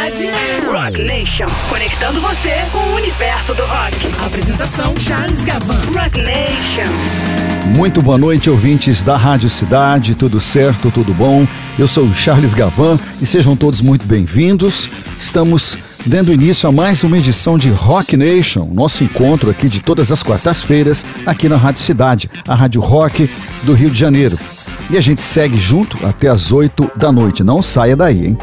cidade. Rock Nation, conectando você com o universo do rock. Apresentação Charles Gavan. Rock Nation. Muito boa noite, ouvintes da Rádio Cidade, tudo certo, tudo bom? Eu sou Charles Gavan e sejam todos muito bem-vindos. Estamos dando início a mais uma edição de Rock Nation, nosso encontro aqui de todas as quartas-feiras aqui na Rádio Cidade, a Rádio Rock do Rio de Janeiro. E a gente segue junto até as 8 da noite, não saia daí, hein?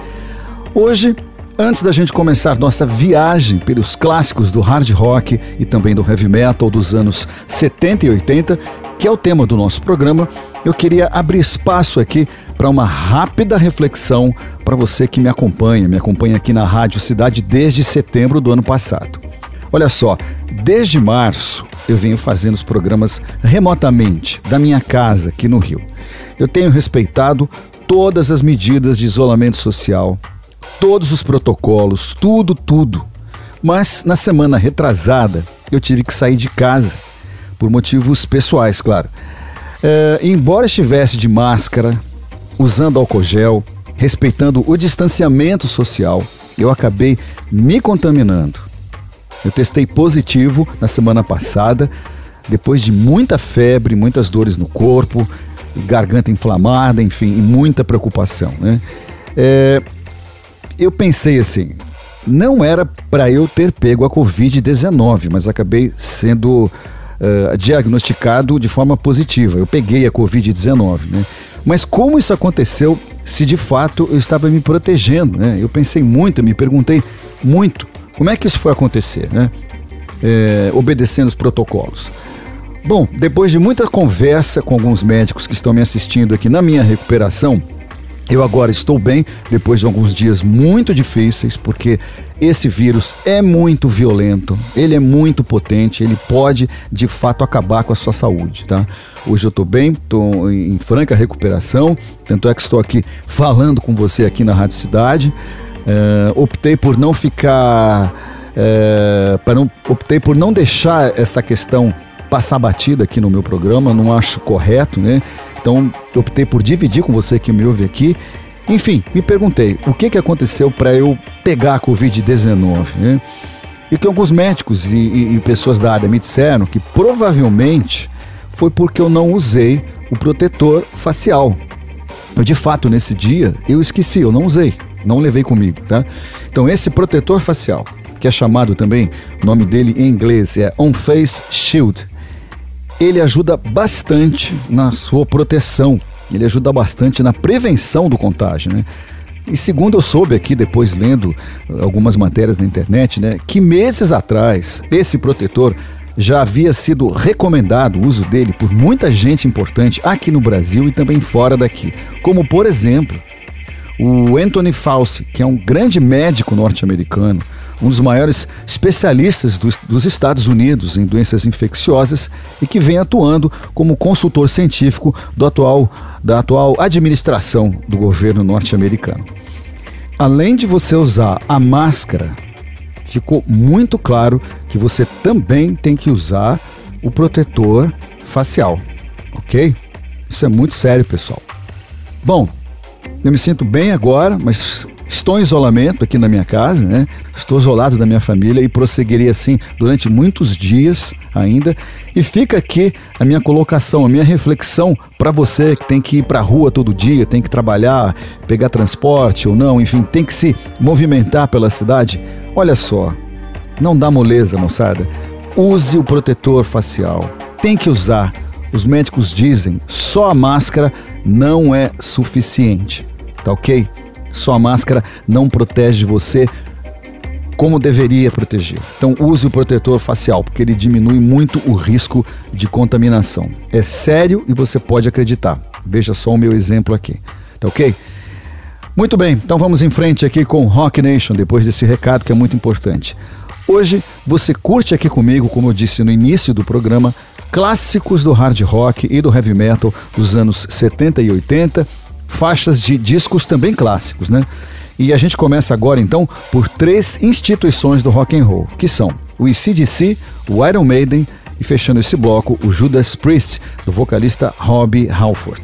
Hoje, antes da gente começar nossa viagem pelos clássicos do hard rock e também do heavy metal dos anos 70 e 80, que é o tema do nosso programa, eu queria abrir espaço aqui para uma rápida reflexão para você que me acompanha, me acompanha aqui na Rádio Cidade desde setembro do ano passado. Olha só, desde março eu venho fazendo os programas remotamente da minha casa aqui no Rio. Eu tenho respeitado todas as medidas de isolamento social, todos os protocolos, tudo, tudo. Mas na semana retrasada eu tive que sair de casa, por motivos pessoais, claro. É, embora estivesse de máscara, usando álcool gel, respeitando o distanciamento social, eu acabei me contaminando. Eu testei positivo na semana passada, depois de muita febre, muitas dores no corpo, garganta inflamada, enfim, muita preocupação. Né? É, eu pensei assim, não era para eu ter pego a Covid-19, mas acabei sendo uh, diagnosticado de forma positiva. Eu peguei a Covid-19, né? Mas como isso aconteceu se de fato eu estava me protegendo, né? Eu pensei muito, eu me perguntei muito como é que isso foi acontecer, né? É, obedecendo os protocolos. Bom, depois de muita conversa com alguns médicos que estão me assistindo aqui na minha recuperação, eu agora estou bem, depois de alguns dias muito difíceis, porque esse vírus é muito violento, ele é muito potente, ele pode de fato acabar com a sua saúde, tá? Hoje eu estou bem, estou em franca recuperação, tanto é que estou aqui falando com você aqui na Rádio Cidade. Uh, optei por não ficar, uh, para não, optei por não deixar essa questão passar batida aqui no meu programa, não acho correto, né? Então, optei por dividir com você que me ouve aqui. Enfim, me perguntei o que, que aconteceu para eu pegar a Covid-19, né? E que alguns médicos e, e, e pessoas da área me disseram que provavelmente foi porque eu não usei o protetor facial. Eu, de fato, nesse dia, eu esqueci, eu não usei, não levei comigo, tá? Então, esse protetor facial, que é chamado também, o nome dele em inglês é On Face Shield, ele ajuda bastante na sua proteção, ele ajuda bastante na prevenção do contágio, né? E segundo eu soube aqui, depois lendo algumas matérias na internet, né, que meses atrás esse protetor já havia sido recomendado o uso dele por muita gente importante aqui no Brasil e também fora daqui. Como, por exemplo, o Anthony Fauci, que é um grande médico norte-americano, um dos maiores especialistas dos, dos, Estados Unidos em doenças infecciosas e que vem atuando como consultor científico do atual, da atual administração do governo norte-americano. Além de você usar a máscara, ficou muito claro que você também tem que usar o protetor facial, ok? Isso é muito sério, pessoal. Bom, eu me sinto bem agora, mas Estou em isolamento aqui na minha casa, né? Estou isolado da minha família e prosseguirei assim durante muitos dias ainda. E fica aqui a minha colocação, a minha reflexão para você que tem que ir para a rua todo dia, tem que trabalhar, pegar transporte ou não, enfim, tem que se movimentar pela cidade. Olha só, não dá moleza, moçada. Use o protetor facial. Tem que usar. Os médicos dizem, só a máscara não é suficiente. Tá ok? Sua máscara não protege você como deveria proteger. Então use o protetor facial, porque ele diminui muito o risco de contaminação. É sério e você pode acreditar. Veja só o meu exemplo aqui. Tá ok? Muito bem, então vamos em frente aqui com Rock Nation, depois desse recado que é muito importante. Hoje você curte aqui comigo, como eu disse no início do programa, clássicos do hard rock e do heavy metal dos anos 70 e 80 faixas de discos também clássicos, né? E a gente começa agora então por três instituições do rock and roll, que são o ECDC, o Iron Maiden e fechando esse bloco o Judas Priest, do vocalista Robbie Halford.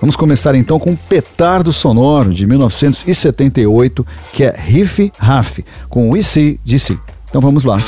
Vamos começar então com Petardo Sonoro de 1978, que é Riff Raff, com We See DC. Então vamos lá.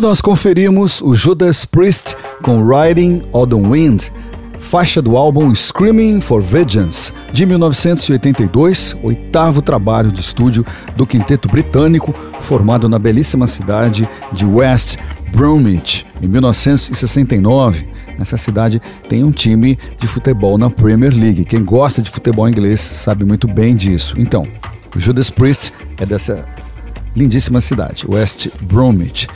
Nós conferimos o Judas Priest com Riding on the Wind, faixa do álbum Screaming for Vengeance, de 1982, oitavo trabalho de estúdio do quinteto britânico, formado na belíssima cidade de West Bromwich, em 1969. Nessa cidade tem um time de futebol na Premier League. Quem gosta de futebol inglês sabe muito bem disso. Então, o Judas Priest é dessa lindíssima cidade, West Bromwich.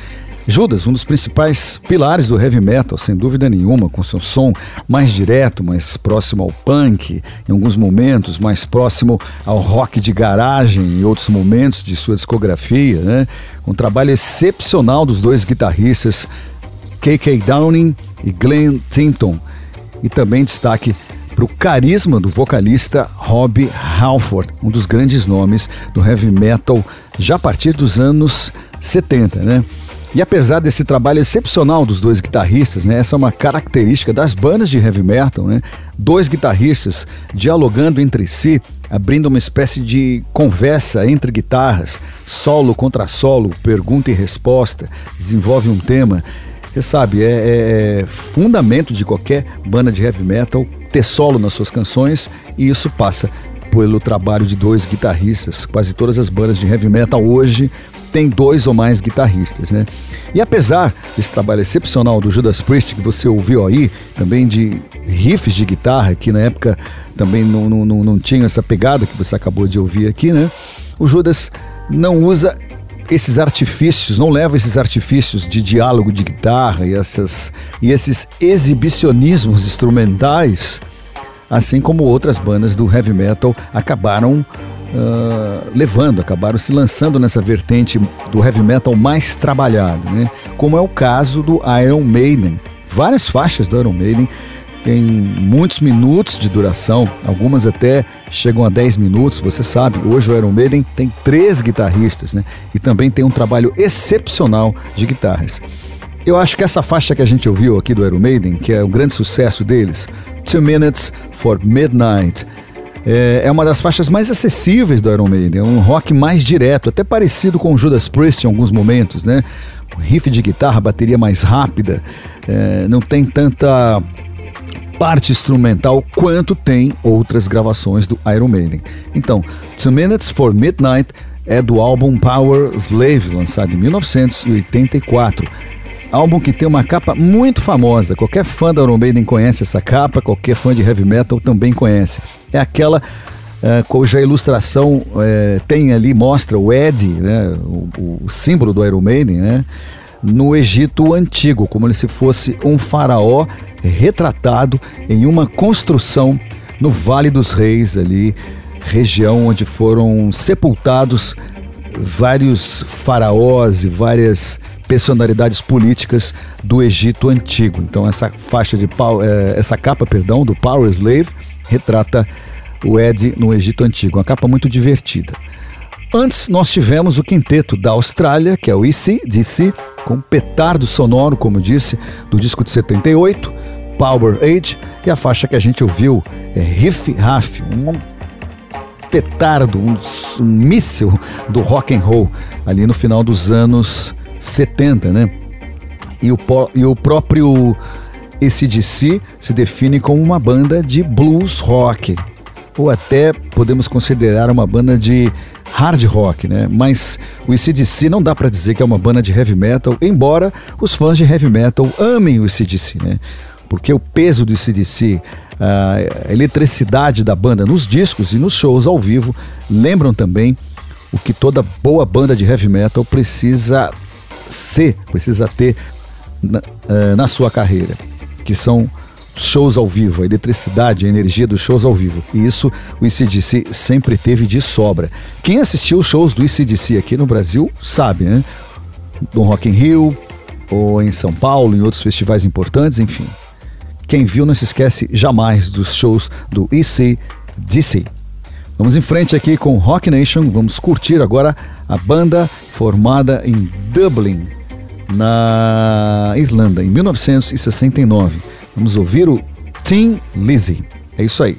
Judas, um dos principais pilares do heavy metal, sem dúvida nenhuma, com seu som mais direto, mais próximo ao punk, em alguns momentos mais próximo ao rock de garagem, em outros momentos de sua discografia, né? Um trabalho excepcional dos dois guitarristas, K.K. Downing e Glenn Tinton, e também destaque para o carisma do vocalista Rob Halford, um dos grandes nomes do heavy metal já a partir dos anos 70, né? E apesar desse trabalho excepcional dos dois guitarristas, né, essa é uma característica das bandas de heavy metal, né, dois guitarristas dialogando entre si, abrindo uma espécie de conversa entre guitarras, solo contra solo, pergunta e resposta, desenvolve um tema. Você sabe, é, é, é fundamento de qualquer banda de heavy metal ter solo nas suas canções e isso passa pelo trabalho de dois guitarristas. Quase todas as bandas de heavy metal hoje tem dois ou mais guitarristas, né? E apesar desse trabalho excepcional do Judas Priest que você ouviu aí, também de riffs de guitarra, que na época também não, não, não, tinha essa pegada que você acabou de ouvir aqui, né? O Judas não usa esses artifícios, não leva esses artifícios de diálogo de guitarra e, essas, e esses exibicionismos instrumentais assim como outras bandas do heavy metal acabaram uh, levando, acabaram se lançando nessa vertente do heavy metal mais trabalhado, né? como é o caso do Iron Maiden. Várias faixas do Iron Maiden têm muitos minutos de duração, algumas até chegam a 10 minutos, você sabe. Hoje o Iron Maiden tem três guitarristas, né? E também tem um trabalho excepcional de guitarras. Eu acho que essa faixa que a gente ouviu aqui do Iron Maiden, que é um grande sucesso deles, Two Minutes for Midnight, é, é uma das faixas mais acessíveis do Iron Maiden, é um rock mais direto, até parecido com o Judas Priest em alguns momentos, né? O riff de guitarra, bateria mais rápida, é, não tem tanta parte instrumental quanto tem outras gravações do Iron Maiden. Então, Two Minutes for Midnight é do álbum Power Slave, lançado em 1984 álbum que tem uma capa muito famosa. Qualquer fã da Iron Maiden conhece essa capa, qualquer fã de heavy metal também conhece. É aquela é, cuja ilustração é, tem ali, mostra o Ed, né, o, o, símbolo do Iron Maiden, né, no Egito Antigo, como se fosse um faraó retratado em uma construção no Vale dos Reis, ali, região onde foram sepultados vários faraós e várias personalidades políticas do Egito antigo. Então essa faixa de é, essa capa, perdão, do Power Slave retrata o Ed no Egito antigo, uma capa muito divertida. Antes nós tivemos o quinteto da Austrália, que é o ECDC, com petardo sonoro, como disse, do disco de 78, Power Age, e a faixa que a gente ouviu é Riff Raff, um petardo, um, um míssil do rock and roll ali no final dos anos 70, né? E o, e o próprio ACDC se define como uma banda de blues rock, ou até podemos considerar uma banda de hard rock, né? Mas o ACDC não dá para dizer que é uma banda de heavy metal, embora os fãs de heavy metal amem o ACDC, né? Porque o peso do ACDC, a eletricidade da banda nos discos e nos shows ao vivo lembram também o que toda boa banda de heavy metal precisa ser, precisa ter na, uh, na sua carreira, que são shows ao vivo, a eletricidade, a energia dos shows ao vivo. E isso o ICDC sempre teve de sobra. Quem assistiu os shows do ICDC aqui no Brasil sabe, né? No Rock in Rio, ou em São Paulo, em outros festivais importantes, enfim. Quem viu não se esquece jamais dos shows do ICDC. Vamos em frente aqui com Rock Nation, vamos curtir agora a banda formada em Dublin, na Irlanda, em 1969. Vamos ouvir o Tim Lizzy. É isso aí.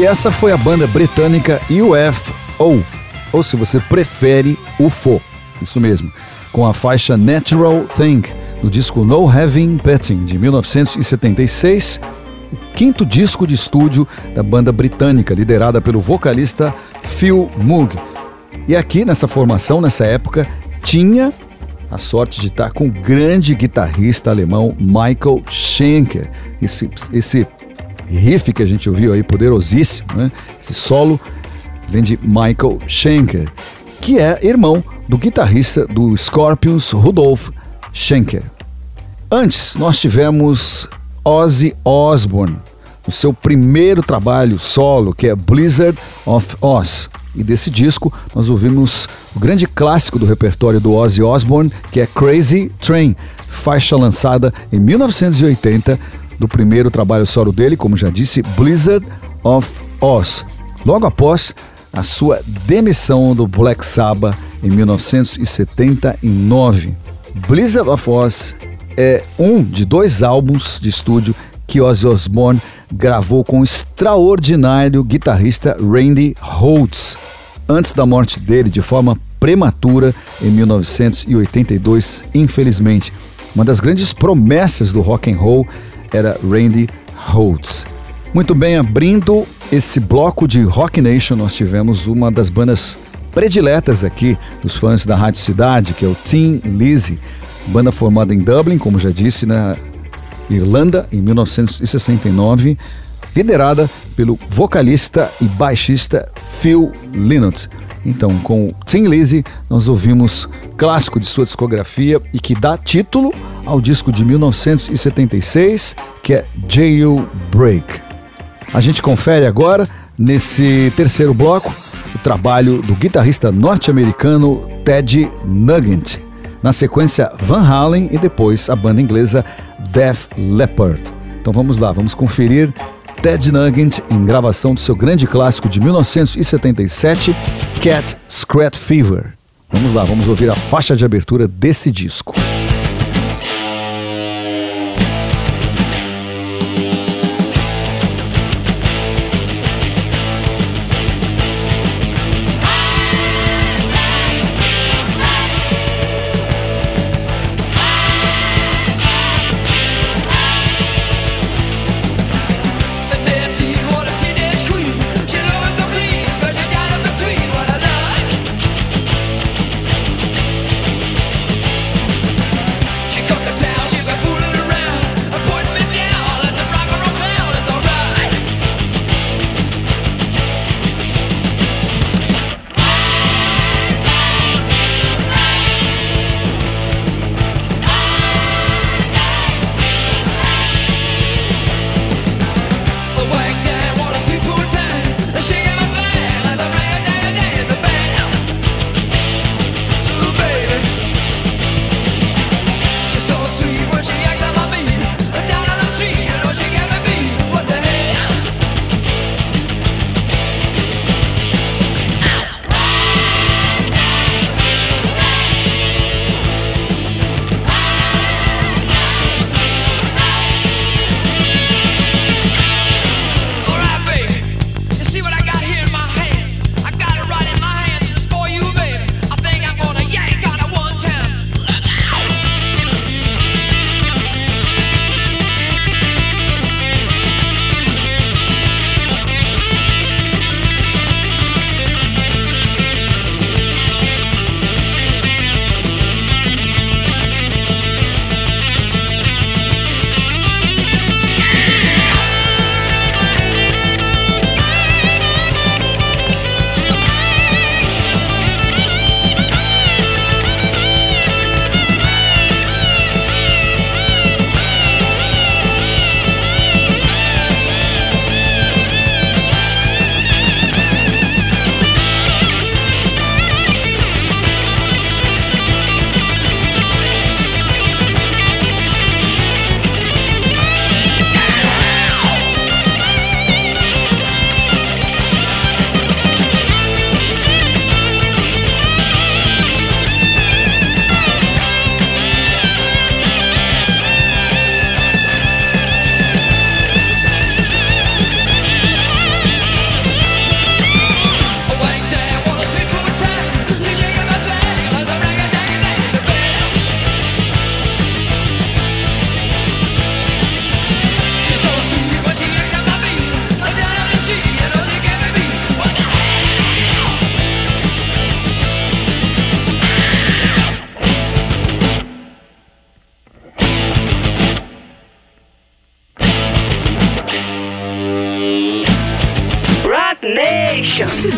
E essa foi a banda britânica UFO, ou se você prefere, UFO, isso mesmo, com a faixa Natural Thing, do disco No Having Petting, de 1976, o quinto disco de estúdio da banda britânica, liderada pelo vocalista Phil Moog. E aqui nessa formação, nessa época, tinha a sorte de estar com o grande guitarrista alemão Michael Schenker. Esse, esse riff que a gente ouviu aí, poderosíssimo, né? Esse solo vem de Michael Schenker, que é irmão do guitarrista do Scorpions, Rudolf Schenker. Antes, nós tivemos Ozzy Osbourne, o seu primeiro trabalho solo, que é Blizzard of Oz. E desse disco, nós ouvimos o grande clássico do repertório do Ozzy Osbourne, que é Crazy Train, faixa lançada em 1980 do primeiro trabalho solo dele, como já disse, Blizzard of Oz. Logo após a sua demissão do Black Sabbath em 1979. Blizzard of Oz é um de dois álbuns de estúdio que Ozzy Osbourne gravou com o extraordinário guitarrista Randy Rhoads, antes da morte dele de forma prematura em 1982, infelizmente. Uma das grandes promessas do rock and roll era Randy Rhoads. Muito bem, abrindo esse bloco de Rock Nation, nós tivemos uma das bandas prediletas aqui dos fãs da Rádio Cidade, que é o Team Lizzy, banda formada em Dublin, como já disse, na Irlanda, em 1969, liderada pelo vocalista e baixista Phil Lynott. Então, com o Tim Lizzy, nós ouvimos clássico de sua discografia e que dá título ao disco de 1976, que é Jailbreak. A gente confere agora, nesse terceiro bloco, o trabalho do guitarrista norte-americano Ted Nugent. Na sequência, Van Halen e depois a banda inglesa Def Leppard. Então vamos lá, vamos conferir Ted Nugent em gravação do seu grande clássico de 1977, Cat Scratch Fever. Vamos lá, vamos ouvir a faixa de abertura desse disco.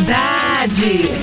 Cidade.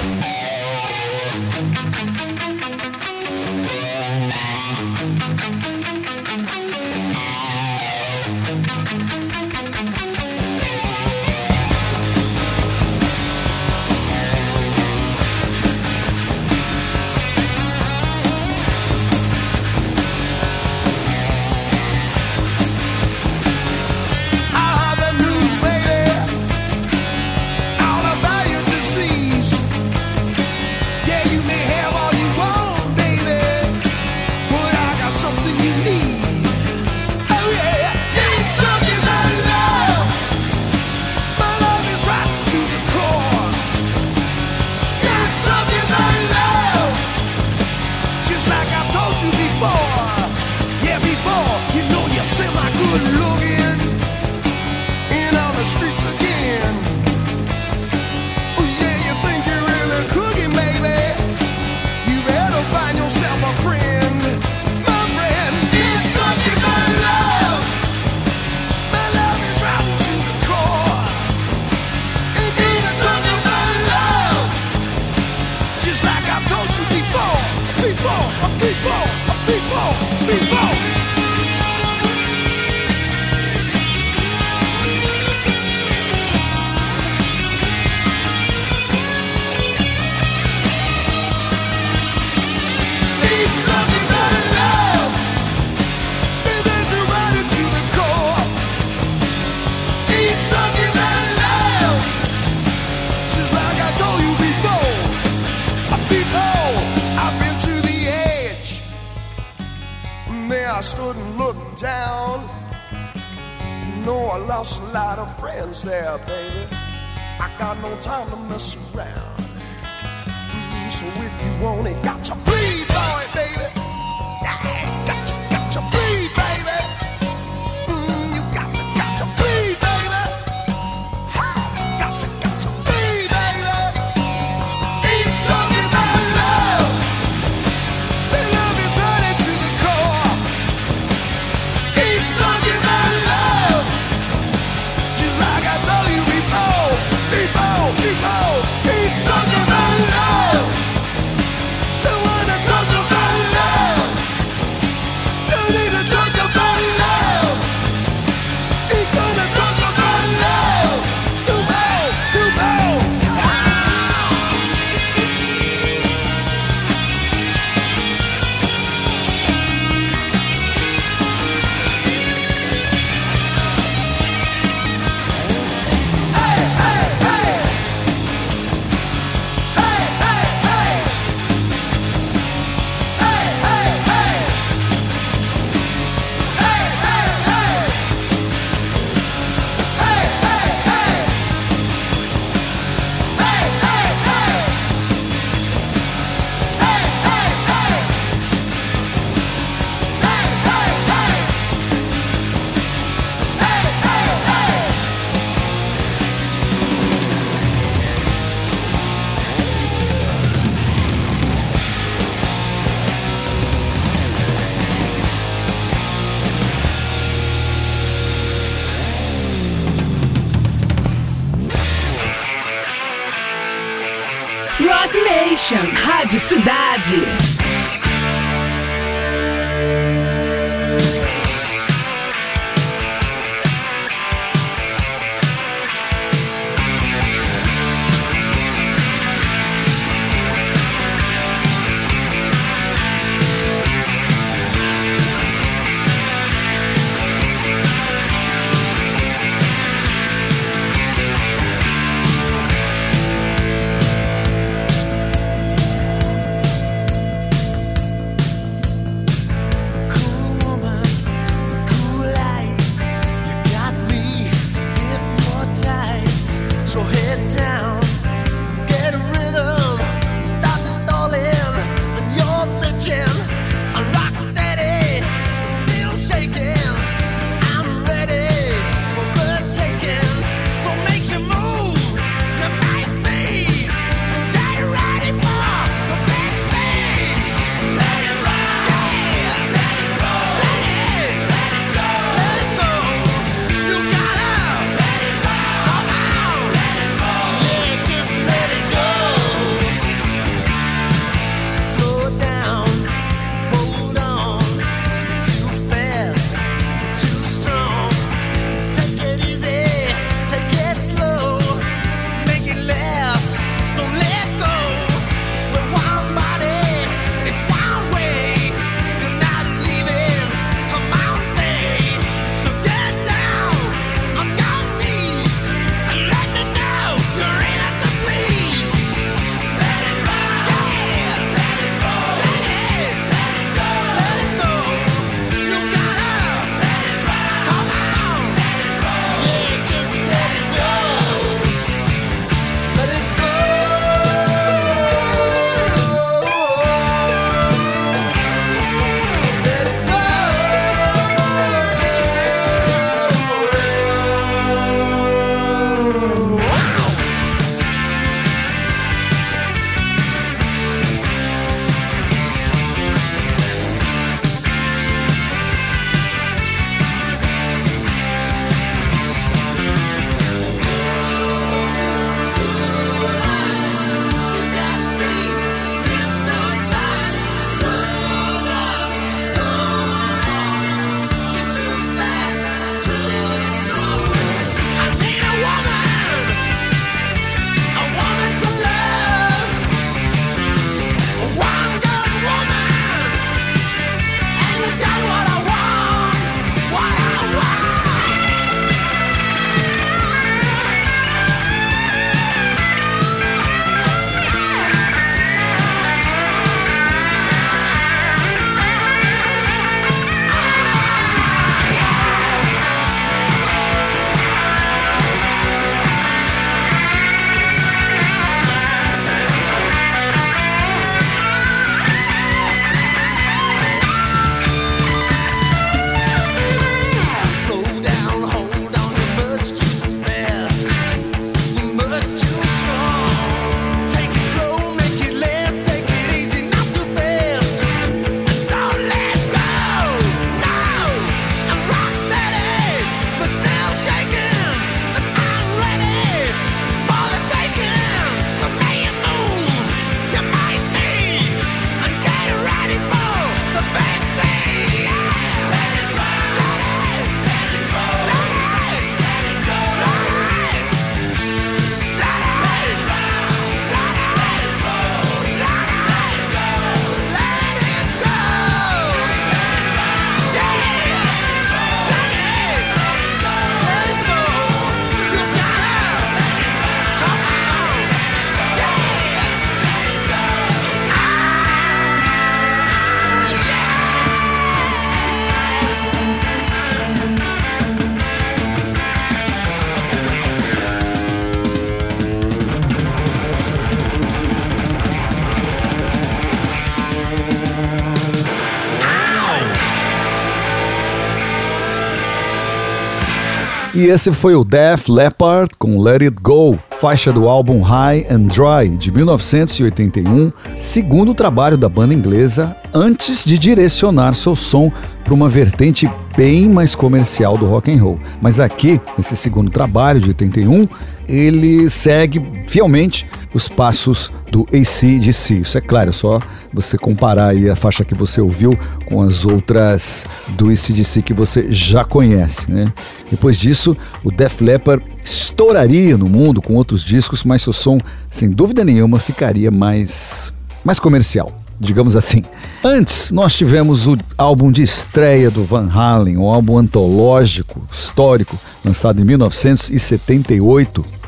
E esse foi o Def Leppard com Let It Go, faixa do álbum High and Dry de 1981, segundo trabalho da banda inglesa antes de direcionar seu som para uma vertente bem mais comercial do rock and roll. Mas aqui, nesse segundo trabalho de 81, ele segue fielmente os passos do ACDC. Isso é claro, é só você comparar aí a faixa que você ouviu com as outras do ACDC que você já conhece, né? Depois disso, o Def Leppard estouraria no mundo com outros discos, mas seu som, sem dúvida nenhuma, ficaria mais, mais comercial, digamos assim. Antes, nós tivemos o álbum de estreia do Van Halen, um álbum antológico, histórico, lançado em 1978,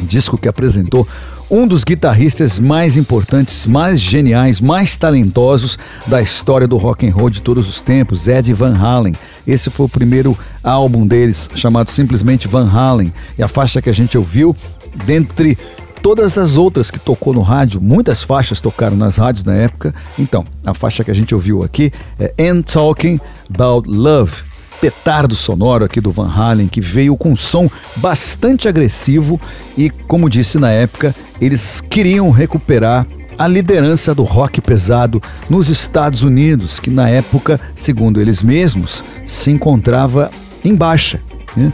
disco que apresentou um dos guitarristas mais importantes, mais geniais, mais talentosos da história do rock and roll de todos os tempos, Ed Van Halen. Esse foi o primeiro álbum deles, chamado simplesmente Van Halen, e a faixa que a gente ouviu, dentre todas as outras que tocou no rádio, muitas faixas tocaram nas rádios na época. Então, a faixa que a gente ouviu aqui é And Talking About Love, petardo sonoro aqui do Van Halen, que veio com um som bastante agressivo e, como disse na época, eles queriam recuperar a liderança do rock pesado nos Estados Unidos, que na época, segundo eles mesmos, se encontrava em baixa. né?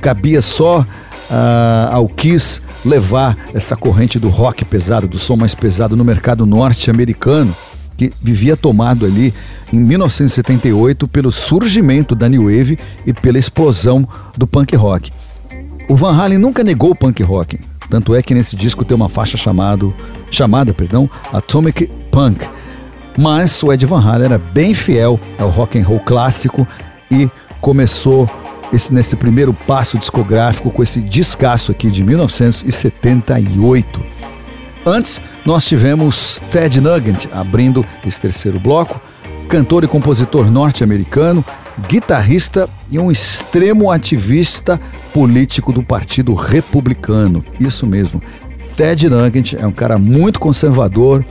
Cabia só ah, ao Kiss levar essa corrente do rock pesado, do som mais pesado no mercado norte-americano que vivia tomado ali em 1978 pelo surgimento da New Wave e pela explosão do punk rock. O Van Halen nunca negou o punk rock, tanto é que nesse disco tem uma faixa chamado, chamada perdão, Atomic Punk. Mas o Ed Van Halen era bem fiel ao rock and roll clássico e começou esse, nesse primeiro passo discográfico com esse descasso aqui de 1978. Antes, nós tivemos Ted Nugent abrindo esse terceiro bloco, cantor e compositor norte-americano, guitarrista e um extremo ativista político do Partido Republicano. Isso mesmo. Ted Nugent é um cara muito conservador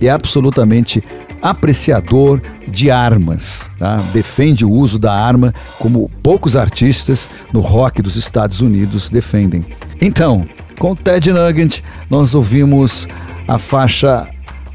e absolutamente apreciador de armas, tá? defende o uso da arma como poucos artistas no rock dos Estados Unidos defendem. Então, com Ted Nugent, nós ouvimos a faixa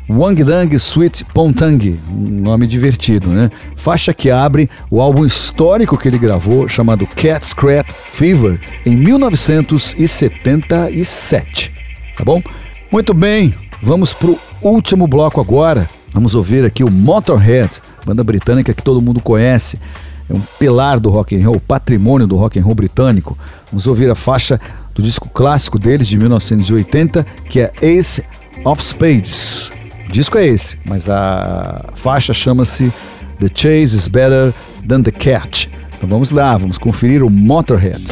Wang Dang Sweet Pontang, um nome divertido, né? Faixa que abre o álbum histórico que ele gravou, chamado Cat Scratch Fever, em 1977. Tá bom? Muito bem, vamos pro último bloco agora. Vamos ouvir aqui o Motorhead, banda britânica que todo mundo conhece. É um pilar do rock and roll, patrimônio do rock and roll britânico. Vamos ouvir a faixa do disco clássico deles de 1980, que é Ace of Spades. O disco é esse, mas a faixa chama-se The Chase is Better Than the Catch. Então vamos lá, vamos conferir o Motorhead.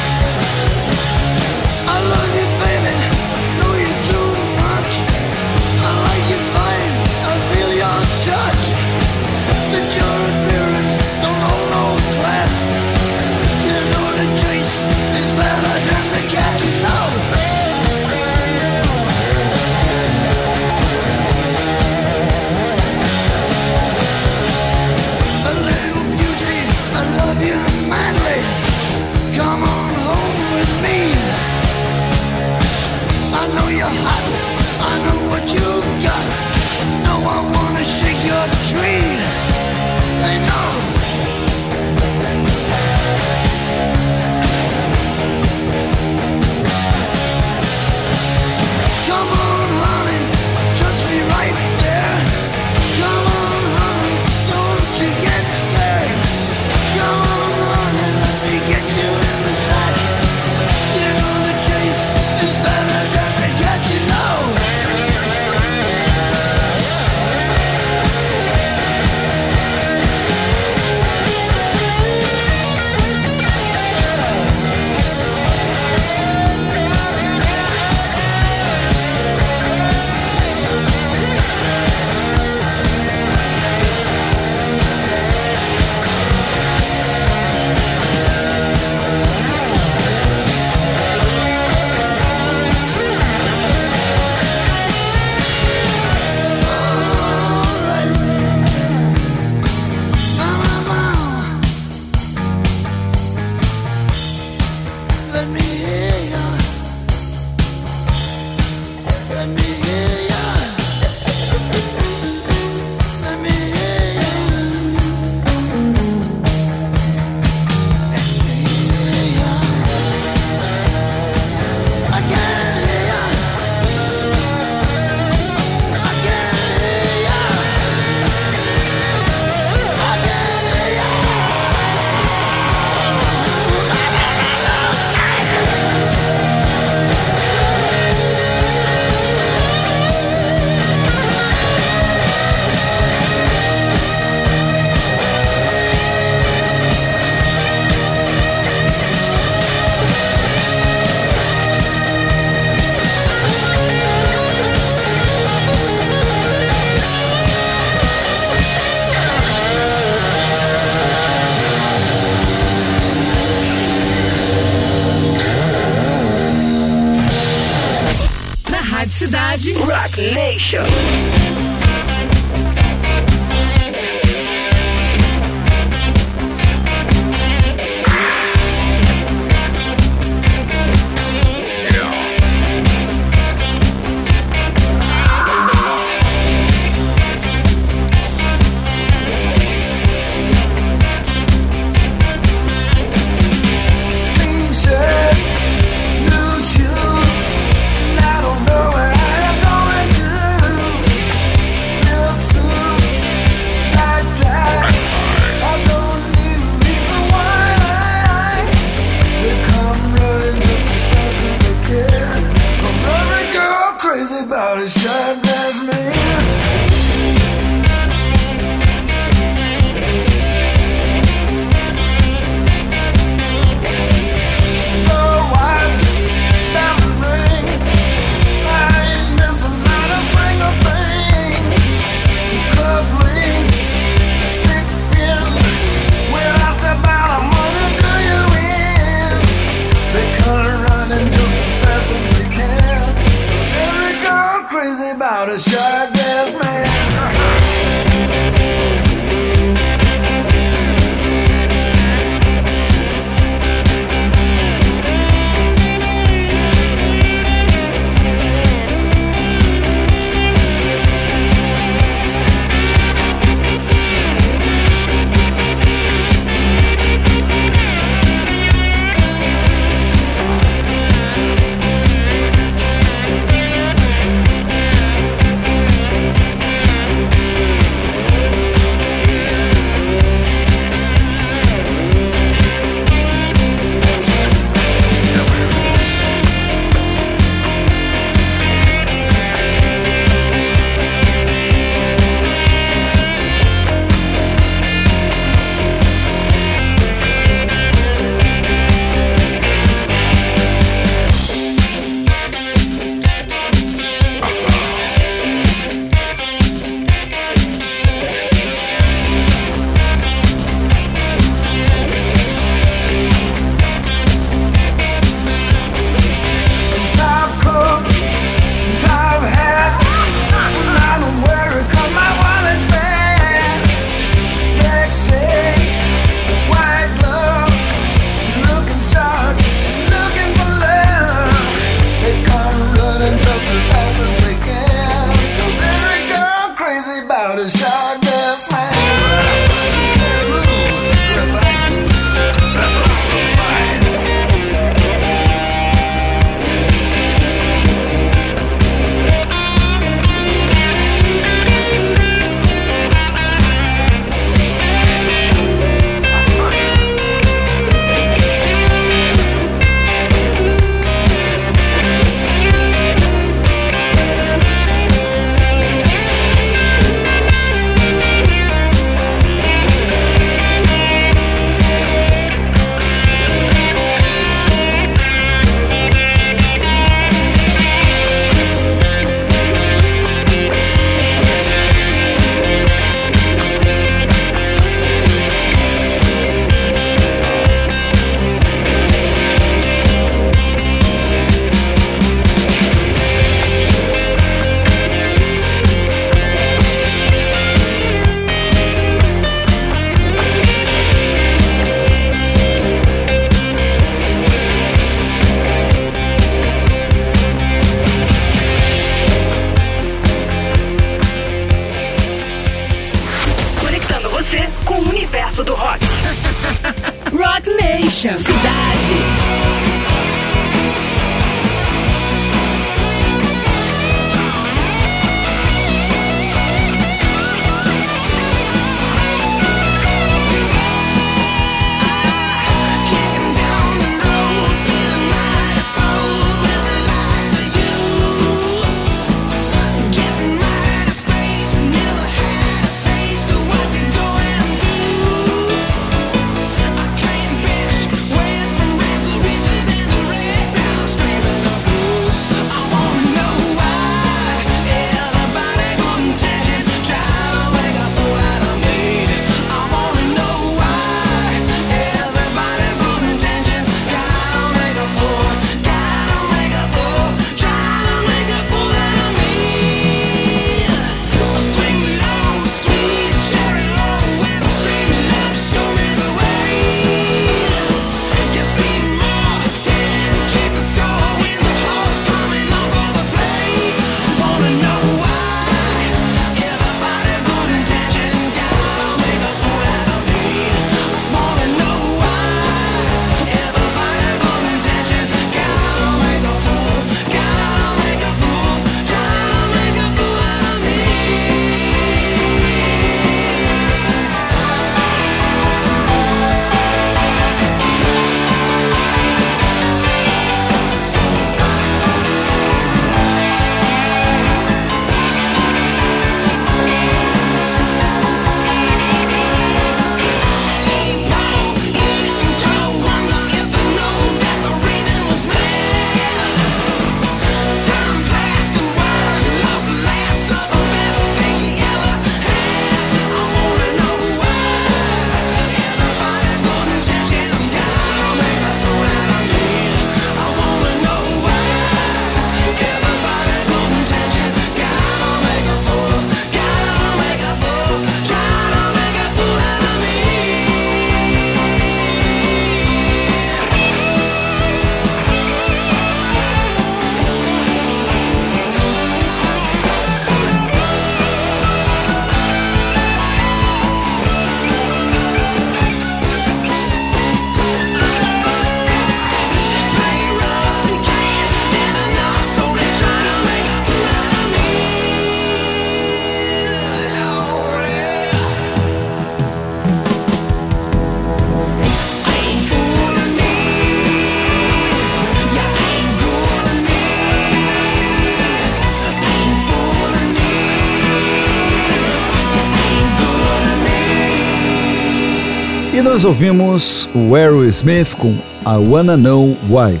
Nós ouvimos o Aerosmith com I Wanna Know Why,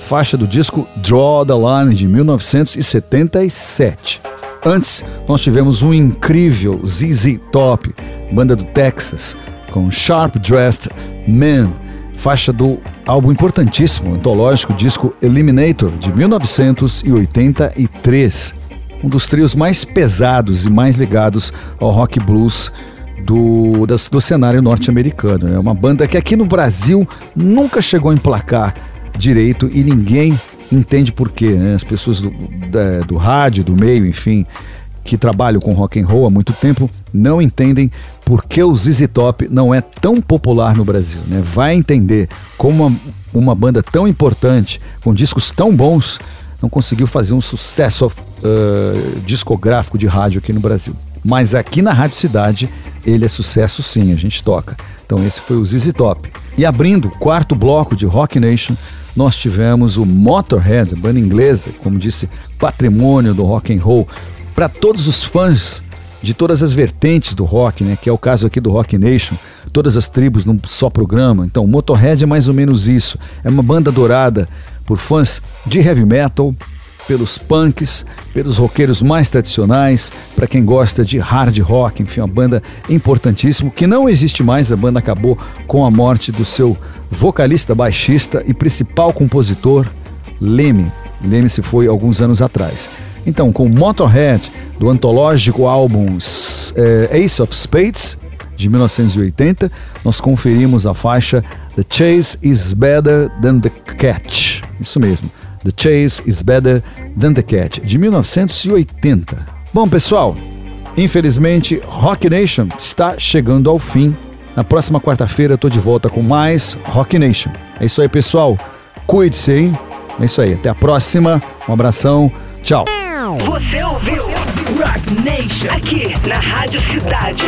faixa do disco Draw the Line de 1977. Antes, nós tivemos um incrível ZZ Top, banda do Texas, com Sharp Dressed Man, faixa do álbum importantíssimo, antológico disco Eliminator de 1983, um dos trios mais pesados e mais ligados ao rock blues do, das- do cenário norte-americano. É uma banda que aqui no Brasil nunca chegou a emplacar direito e ninguém entende por quê. né? As pessoas do, da- do rádio, do meio, enfim, que trabalham com rock and roll há muito tempo não entendem por que o ZZ Top não é tão popular no Brasil. Né? Vai entender como uma, uma banda tão importante, com discos tão bons, não conseguiu fazer um sucesso uh, discográfico de rádio aqui no Brasil. Mas aqui na Rádio Cidade ele é sucesso sim, a gente toca. Então esse foi o ZZ Top. E abrindo o quarto bloco de Rock Nation, nós tivemos o Motorhead, a banda inglesa, como disse, patrimônio do rock and roll, para todos os fãs de todas as vertentes do rock, né, que é o caso aqui do Rock Nation, todas as tribos num só programa. Então, Motorhead é mais ou menos isso. É uma banda adorada por fãs de heavy metal, pelos punks, pelos roqueiros mais tradicionais, para quem gosta de hard rock, enfim, uma banda importantíssima, que não existe mais, a banda acabou com a morte do seu vocalista, baixista e principal compositor, Leme. Leme se foi alguns anos atrás. Então, com Motorhead, do antológico álbum eh, Ace of Spades, de 1980, nós conferimos a faixa The Chase is Better Than the Catch. Isso mesmo, The Chase is Better Than the Catch, de 1980. Bom, pessoal, infelizmente, Rock Nation está chegando ao fim Na próxima quarta-feira eu tô de volta com mais Rock Nation. É isso aí, pessoal. Cuide-se, hein? É isso aí. Até a próxima. Um abração. Tchau. Você ouviu? Você ouviu Rock Nation. Aqui na Rádio Cidade.